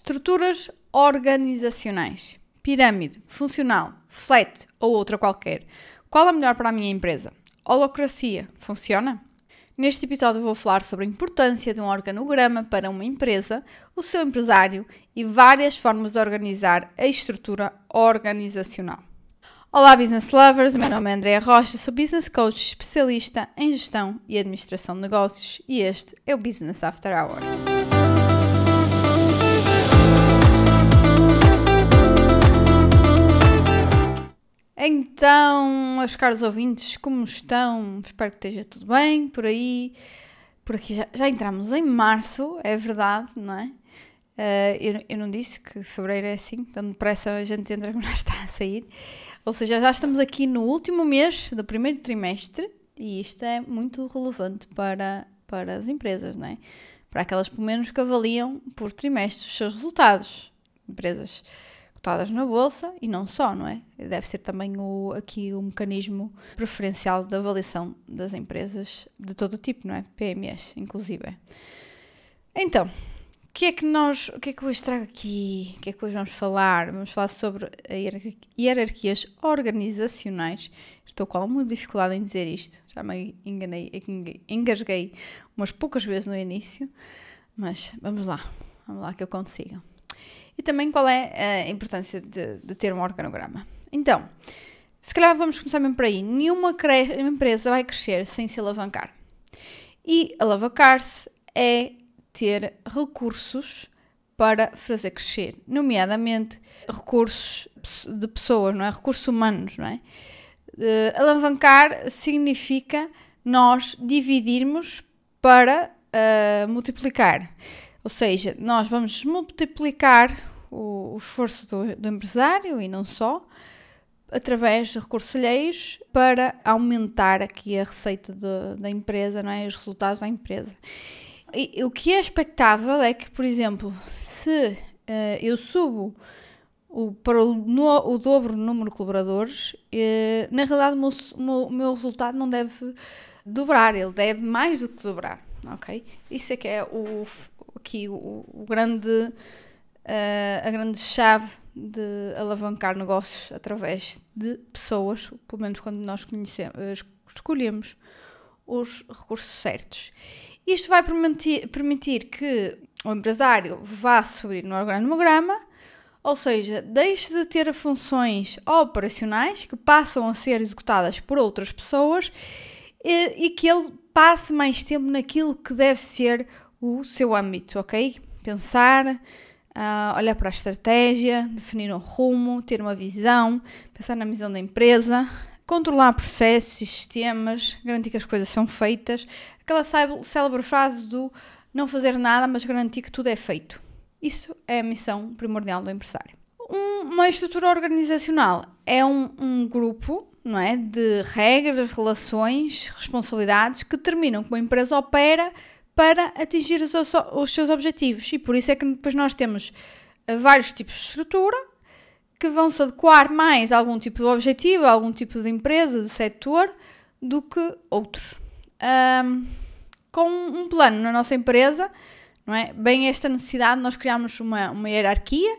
Estruturas organizacionais. Pirâmide, funcional, flat ou outra qualquer. Qual é melhor para a minha empresa? Holocracia, funciona? Neste episódio vou falar sobre a importância de um organograma para uma empresa, o seu empresário e várias formas de organizar a estrutura organizacional. Olá, business lovers! Meu nome é Andréa Rocha, sou business coach especialista em gestão e administração de negócios e este é o Business After Hours. Então, meus caros ouvintes, como estão? Espero que esteja tudo bem por aí. Por aqui já, já entramos em março, é verdade, não é? Uh, eu, eu, não disse que fevereiro é assim, tão depressa a gente entra quando já está a sair. Ou seja, já estamos aqui no último mês do primeiro trimestre e isto é muito relevante para, para as empresas, não é? Para aquelas, pelo menos, que avaliam por trimestre os seus resultados. Empresas cotadas na bolsa e não só, não é? Deve ser também o, aqui o mecanismo preferencial de avaliação das empresas de todo o tipo, não é? PMEs, inclusive. Então, o que é que nós, o que é que hoje trago aqui? O que é que hoje vamos falar? Vamos falar sobre hierarquias organizacionais. Estou com alguma dificuldade em dizer isto. Já me enganei, engasguei umas poucas vezes no início, mas vamos lá, vamos lá que eu consigo. E também qual é a importância de, de ter um organograma. Então, se calhar vamos começar mesmo por aí. Nenhuma empresa vai crescer sem se alavancar. E alavancar-se é ter recursos para fazer crescer, nomeadamente recursos de pessoas, não é? Recursos humanos, não é? Uh, alavancar significa nós dividirmos para uh, multiplicar. Ou seja, nós vamos multiplicar o, o esforço do, do, empresário e não só, através de recursos alheios para aumentar aqui a receita de, da empresa, não é? os resultados da empresa. E, o que é expectável é que, por exemplo, se uh, eu subo o, para o, no, o dobro do número de colaboradores, uh, na realidade o meu, o meu, resultado não deve dobrar, ele deve mais do que dobrar, ok? Isso é que é o, aqui o, o grande, uh, a grande chave de alavancar negócios através de pessoas, pelo menos quando nós conhecemos, escolhemos os recursos certos. Isto vai permitir, permitir que o empresário vá subir no organograma, ou seja, deixe de ter funções operacionais que passam a ser executadas por outras pessoas e, e que ele passe mais tempo naquilo que deve ser o seu âmbito, ok? Pensar, uh, olhar para a estratégia, definir um rumo, ter uma visão, pensar na missão da empresa, controlar processos e sistemas, garantir que as coisas são feitas, aquela célebre frase do não fazer nada, mas garantir que tudo é feito. Isso é a missão primordial do empresário. Um, uma estrutura organizacional é um, um, grupo não é, de regras, relações, responsabilidades que determinam como a empresa opera para atingir os, os seus objetivos. E por isso é que depois nós temos eh, vários tipos de estrutura que vão se adequar mais a algum tipo de objetivo, a algum tipo de empresa, de setor, do que outros. Um, com um plano na nossa empresa, não é? Bem esta necessidade, nós criamos uma, uma hierarquia.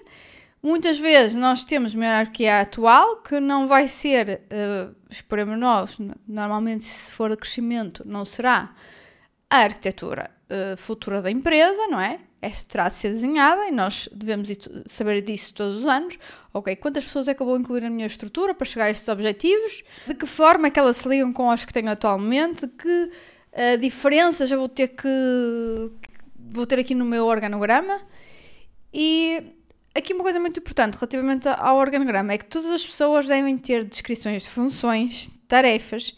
Muitas vezes nós temos uma hierarquia atual que não vai ser, uh, esperemos nós, normalmente se for de crescimento, não será a arquitetura uh, futura da empresa, não é? esta terá de ser desenhada e nós devemos saber disso todos os anos. Ok, quantas pessoas é que eu vou incluir na minha estrutura para chegar a estes objetivos? De que forma é que elas se ligam com as que tenho atualmente? De que uh, diferenças eu vou ter que vou ter aqui no meu organograma? E aqui uma coisa muito importante relativamente ao organograma é que todas as pessoas devem ter descrições de funções, tarefas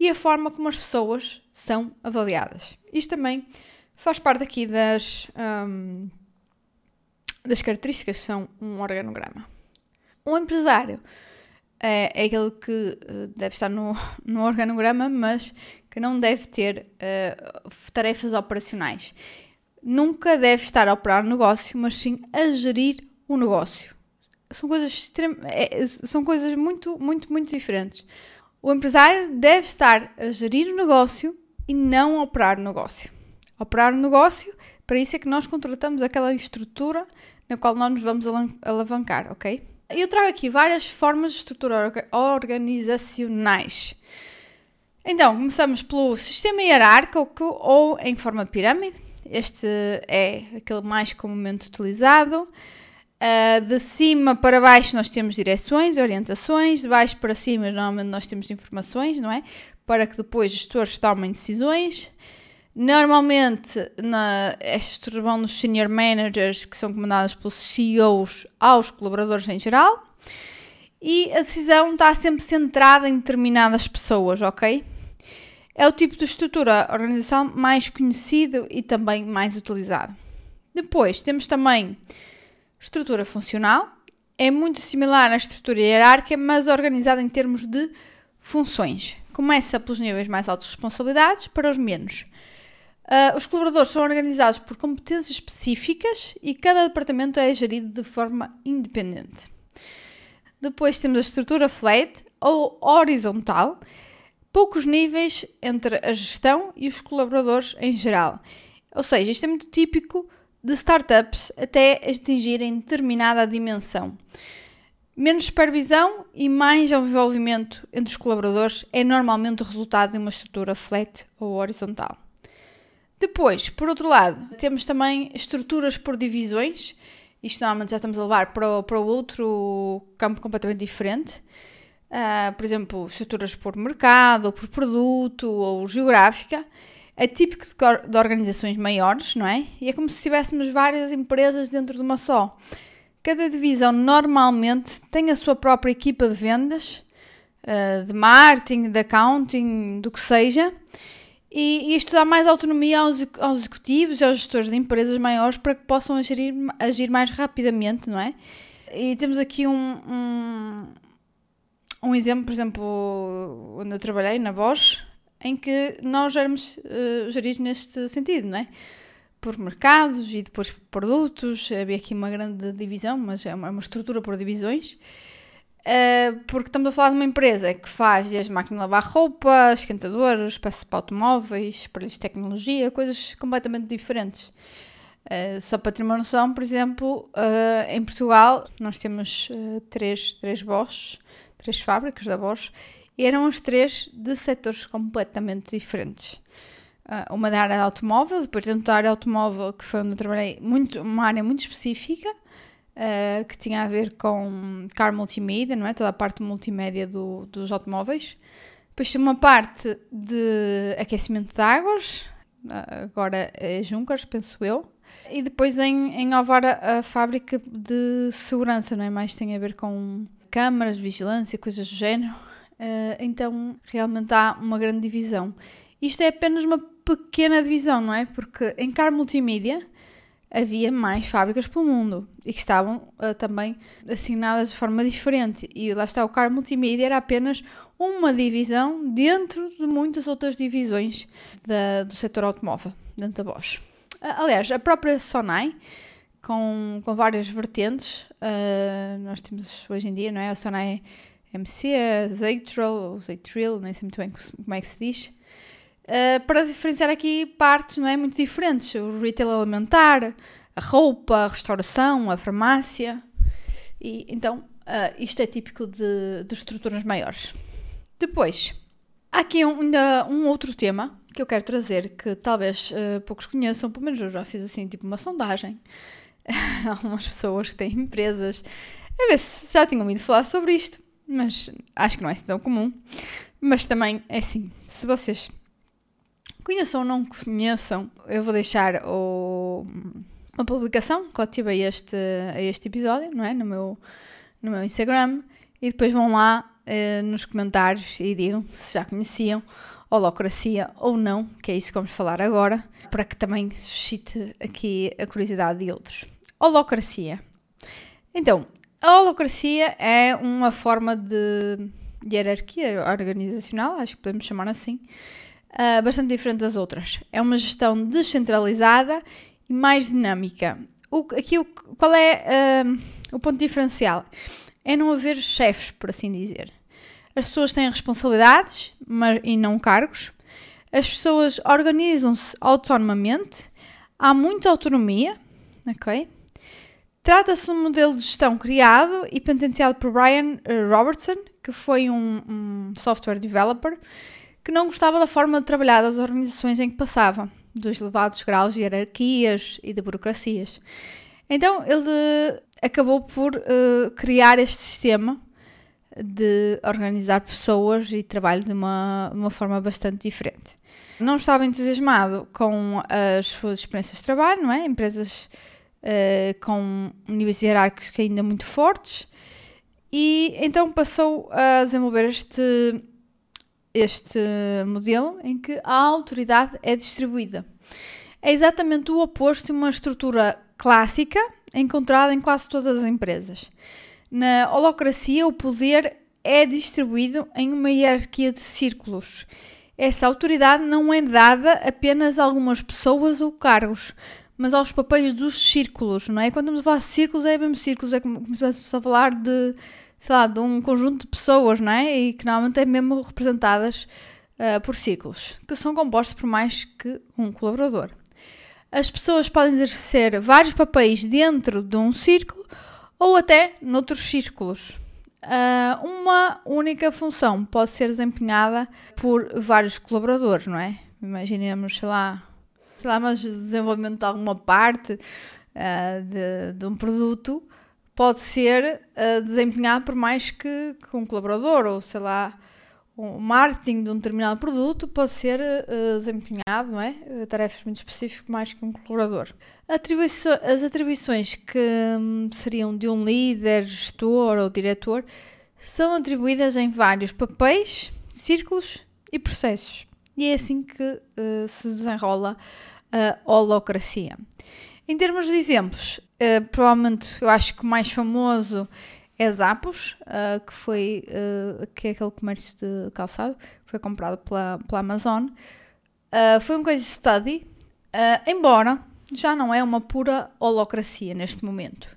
e a forma como as pessoas são avaliadas. Isto também faz parte aqui das, um, das características que são um organograma. Um empresário é, é aquele que uh, deve estar no, no organograma, mas que não deve ter uh, tarefas operacionais. Nunca deve estar a operar o negócio, mas sim a gerir o negócio. São coisas, é, são coisas muito, muito, muito diferentes. O empresário deve estar a gerir o negócio e não operar o negócio operar o negócio. Para isso é que nós contratamos aquela estrutura na qual nós nos vamos alavancar, ok? Eu trago aqui várias formas de estrutura organizacionais. Então, começamos pelo sistema hierárquico ou em forma de pirâmide. Este é aquele mais comumente utilizado. Uh, de cima para baixo nós temos direções, orientações, de baixo para cima normalmente nós temos informações, não é? Para que depois os gestores tomem decisões. Normalmente na, estas vão nos senior managers que são comandadas pelos CEOs aos colaboradores em geral e a decisão está sempre centrada em determinadas pessoas, ok? É o tipo de estrutura organizacional mais conhecido e também mais utilizado. Depois temos também Estrutura funcional é muito similar à estrutura hierárquica, mas organizada em termos de funções. Começa pelos níveis mais altos de responsabilidades para os menos. Uh, os colaboradores são organizados por competências específicas e cada departamento é gerido de forma independente. Depois temos a estrutura flat ou horizontal, poucos níveis entre a gestão e os colaboradores em geral. Ou seja, isto é muito típico de startups até atingirem determinada dimensão. Menos supervisão e mais envolvimento entre os colaboradores é normalmente o resultado de uma estrutura flat ou horizontal. Depois, por outro lado, temos também estruturas por divisões. Isto normalmente já estamos a levar para, para outro campo completamente diferente. Uh, por exemplo, estruturas por mercado, ou por produto, ou geográfica é típico de organizações maiores, não é? E é como se tivéssemos várias empresas dentro de uma só. Cada divisão normalmente tem a sua própria equipa de vendas, eh, de marketing, de accounting, do que seja, e, isto dá mais autonomia aos, executivos e aos gestores de empresas maiores para que possam agir, agir mais rapidamente, não é? E temos aqui um, um, um exemplo, por exemplo, onde eu trabalhei, na Bosch, em que nós éramos uh, geridos neste sentido, não é? Por mercados e depois por produtos, havia aqui uma grande divisão, mas é uma, é uma estrutura por divisões, uh, porque estamos a falar de uma empresa que faz desde máquina de lavar roupa, esquentadores, peças para automóveis, aparelhos de tecnologia, coisas completamente diferentes. Uh, só para ter uma noção, por exemplo, uh, em Portugal nós temos três, três Bosch, três fábricas da Bosch e eram as três de setores completamente diferentes. Uh, uma da área de automóvel, depois dentro da área automóvel, que foi onde eu trabalhei, muito, uma área muito específica, uh, que tinha a ver com car multimédia, não é? Toda a parte multimédia do, dos automóveis. Depois tinha uma parte de aquecimento de águas, uh, agora é Junkers, penso eu. E depois em, em a fábrica de segurança, não é? Mais tem a ver com câmaras, vigilância, coisas do género. Uh, então realmente há uma grande divisão. Isto é apenas uma pequena divisão, não é? Porque em car multimídia havia mais fábricas pelo mundo e que estavam uh, também assignadas de forma diferente. E lá está, o car multimídia era apenas uma divisão dentro de muitas outras divisões da, do setor automóvel, dentro da Bosch. Uh, aliás, a própria Sonai, com, com várias vertentes, nós temos hoje em dia, não é? A Sonai MC, a Zeitril, nem sei muito bem como é que se diz, uh, para diferenciar aqui partes não é, muito diferentes. O retail alimentar, a roupa, a restauração, a farmácia. E, então, uh, isto é típico de, de estruturas maiores. Depois, há aqui um, ainda um outro tema que eu quero trazer, que talvez uh, poucos conheçam, pelo menos eu já fiz assim, tipo uma sondagem. Algumas pessoas que têm empresas, a ver se já tinham ouvido falar sobre isto mas acho que não é assim tão comum. Mas também é assim, se vocês conheçam ou não conheçam, eu vou deixar o, uma publicação relativa a este, a este episódio, não é? No meu, no meu Instagram, e depois vão lá eh, nos comentários e digam se já conheciam holocracia ou não, que é isso que vamos falar agora, para que também suscite aqui a curiosidade de outros. Holocracia. Então, a holocracia é uma forma de, hierarquia organizacional, acho que podemos chamar assim, uh, bastante diferente das outras. É uma gestão descentralizada e mais dinâmica. O, aqui, o, qual é uh, o ponto diferencial? É não haver chefes, por assim dizer. As pessoas têm responsabilidades mas, e não cargos. As pessoas organizam-se autonomamente. Há muita autonomia, ok? Trata-se de um modelo de gestão criado e patenteado por Brian eh, Robertson, que foi um, um, software developer que não gostava da forma de trabalhar das organizações em que passava, dos elevados graus de hierarquias e de burocracias. Então ele acabou por uh, criar este sistema de organizar pessoas e trabalho de uma, uma forma bastante diferente. Não estava entusiasmado com as suas experiências de trabalho, não é? Empresas uh, com níveis hierárquicos ainda muito fortes, e então passou a desenvolver este, este modelo em que a autoridade é distribuída. É exatamente o oposto de uma estrutura clássica encontrada em quase todas as empresas. Na holocracia, o poder é distribuído em uma hierarquia de círculos. Essa autoridade não é dada apenas a algumas pessoas ou cargos, mas aos papéis dos círculos, não é? Quando estamos a falar de círculos, é mesmo círculos, é como, se estivéssemos a falar de, sei lá, de um conjunto de pessoas, não é? E que normalmente é mesmo representadas uh, por círculos, que são compostos por mais que um colaborador. As pessoas podem exercer vários papéis dentro de um círculo ou até noutros círculos. Uh, uma única função pode ser desempenhada por vários colaboradores, não é? Imaginemos, sei lá, sei lá, mas desenvolvimento de alguma parte uh, de, de, um produto pode ser uh, desempenhado por mais que, que, um colaborador, ou sei lá, o marketing de um determinado produto pode ser uh, desempenhado, não é? Tarefas muito específicas mais que um colaborador. As atribuições que um, seriam de um líder, gestor ou diretor são atribuídas em vários papéis, círculos e processos. E é assim que uh, se desenrola a holocracia. Em termos de exemplos, uh, provavelmente eu acho que o mais famoso é Zappos, uh, que foi uh, que é aquele comércio de calçado foi comprado pela, pela Amazon. foi um case study, embora já não é uma pura holocracia neste momento.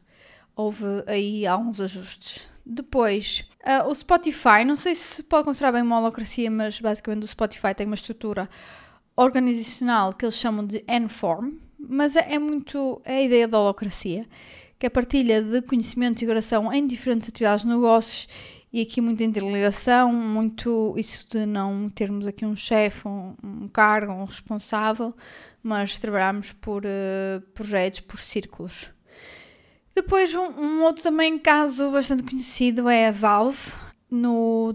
Houve aí alguns ajustes. Depois, o Spotify, não sei se pode considerar bem uma holocracia, mas basicamente o Spotify tem uma estrutura organizacional que eles chamam de N-Form, mas é, é muito é a ideia da holocracia, que é a partilha de conhecimento e integração em diferentes atividades de negócios e aqui muita interligação, muito isso de não termos aqui um chefe, um, um, cargo, um responsável, mas trabalhamos por uh, projetos, por círculos. Depois, um, um, outro também caso bastante conhecido é a Valve, no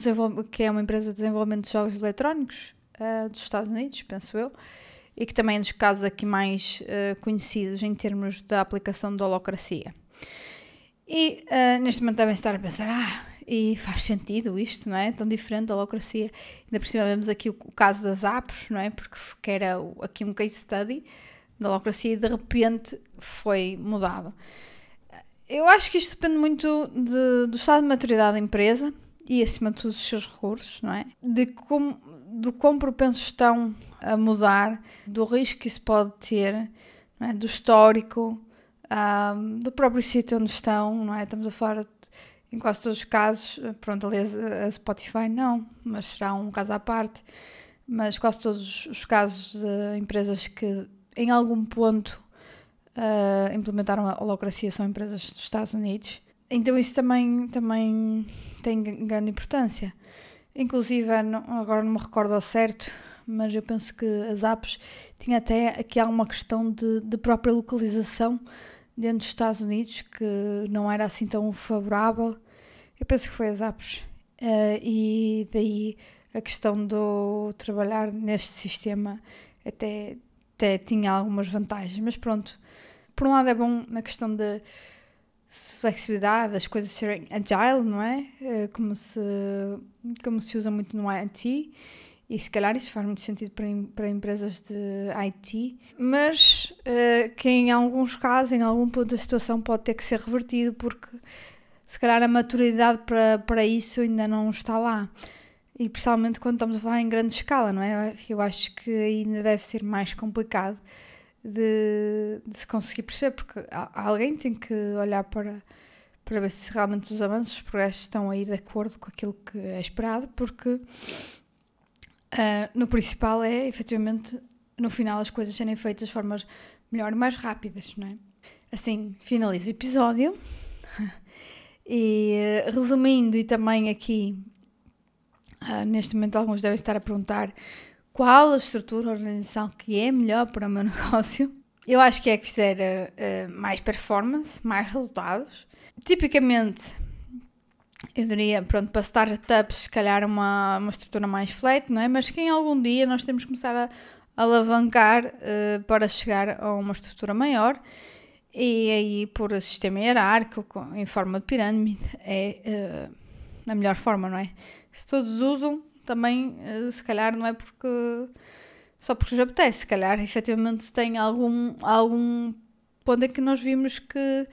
que é uma empresa de desenvolvimento de jogos eletrónicos, uh, dos Estados Unidos, penso eu, e que também é dos casos aqui mais uh, conhecidos em termos da aplicação da holocracia. E uh, neste momento devem estar a pensar, ah, e faz sentido isto, não é? Tão diferente da holocracia. Ainda por cima vemos aqui o, o caso das apps, não é? Porque que era o, aqui um case study da holocracia e de repente foi mudado. Eu acho que isto depende muito de, do estado de maturidade da empresa e acima de tudo dos seus recursos, não é? De como do quão propensos estão a mudar, do risco que isso pode ter, é? do histórico, um, do próprio sítio onde estão, não é? Estamos a falar em quase todos os casos, pronto, aliás, a Spotify não, mas será um caso à parte, mas quase todos os casos de empresas que em algum ponto uh, implementaram a holocracia são empresas dos Estados Unidos. Então isso também, também tem grande importância. Inclusive, agora não me recordo ao certo, mas eu penso que as apps tinha até aqui alguma questão de, de própria localização dentro dos Estados Unidos que não era assim tão favorável. Eu penso que foi as apps. Uh, e daí a questão do trabalhar neste sistema até, até tinha algumas vantagens. Mas pronto, por um lado é bom na questão de flexibilidade, as coisas serem agile, não é? Eh, como se, como se usa muito no IT e se calhar isso faz muito sentido para, para empresas de IT, mas uh, que em alguns casos, em algum ponto da situação, pode ter que ser revertido porque se calhar a maturidade para, para isso ainda não está lá. E principalmente quando estamos a falar em grande escala, não é? Eu acho que ainda deve ser mais complicado de, de se conseguir perceber, porque alguém tem que olhar para, para ver se realmente os avanços, os progressos estão a ir de acordo com aquilo que é esperado, porque uh, no principal é efetivamente no final as coisas serem feitas de formas melhor e mais rápidas, não é? assim finalizo o episódio. E resumindo, e também aqui, uh, neste momento, alguns devem estar a perguntar qual a estrutura organizacional que é melhor para o meu negócio. Eu acho que é que fizer uh, mais performance, mais resultados. Tipicamente, eu diria, pronto, para startups, se calhar uma, uma estrutura mais flat, não é? Mas que em algum dia nós temos que começar a alavancar uh, para chegar a uma estrutura maior. E aí, por sistema hierárquico, em forma de pirâmide, é uh, a melhor forma, não é? Se todos usam, também, uh, se calhar, não é porque só porque nos apetece, se calhar, efetivamente, tem algum, algum ponto em que nós vimos que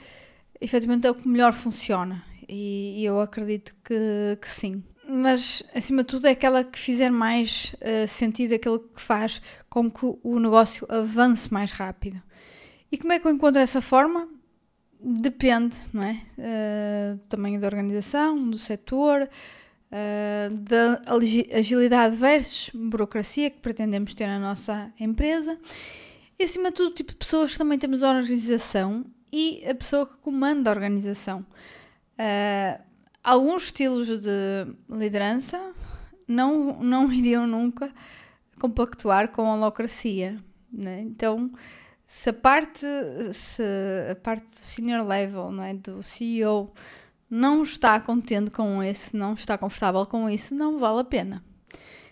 efetivamente é o que melhor funciona. E, e eu acredito que, que sim mas acima de tudo é aquela que fizer mais uh, sentido, aquele que faz com que o negócio avance mais rápido. E como é que eu encontro essa forma? Depende, não é? Uh, do tamanho da organização, do setor, uh, da agilidade versus burocracia que pretendemos ter na nossa empresa. E acima de tudo, o tipo de pessoas que também temos a organização e a pessoa que comanda a organização. Uh, alguns estilos de liderança não, não iriam nunca compactuar com a holocracia. Né? Então, se a parte, se a parte do senior level, não é, do CEO, não está contente com isso, não está confortável com isso, não vale a pena.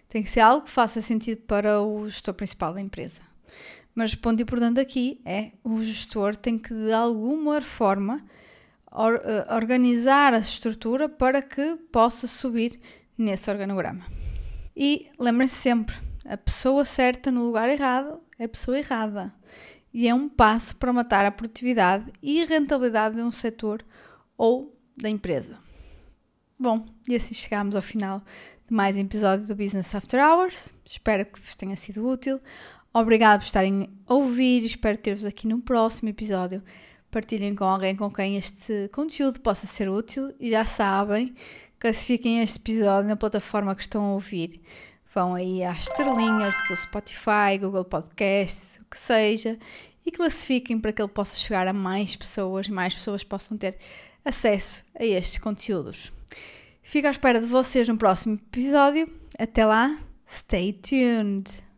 Tem que ser algo que faça sentido para o gestor principal da empresa. Mas o ponto importante aqui é o gestor tem que, de alguma forma, or, uh, organizar a estrutura para que possa subir nesse organograma. E lembrem-se sempre, a pessoa certa no lugar errado é a pessoa errada e é um passo para matar a produtividade e a rentabilidade de um setor ou da empresa. Bom, e assim chegamos ao final de mais um episódio do Business After Hours. Espero que vos tenha sido útil. Obrigado por estarem a ouvir. Espero ter-vos aqui no próximo episódio. Partilhem com alguém com quem este conteúdo possa ser útil e já sabem, classifiquem este episódio na plataforma que estão a ouvir. Vão aí às estrelinhas do Spotify, Google Podcasts, o que seja, e classifiquem para que ele possa chegar a mais pessoas e mais pessoas possam ter acesso a estes conteúdos. Fico à espera de vocês no próximo episódio. Até lá, stay tuned!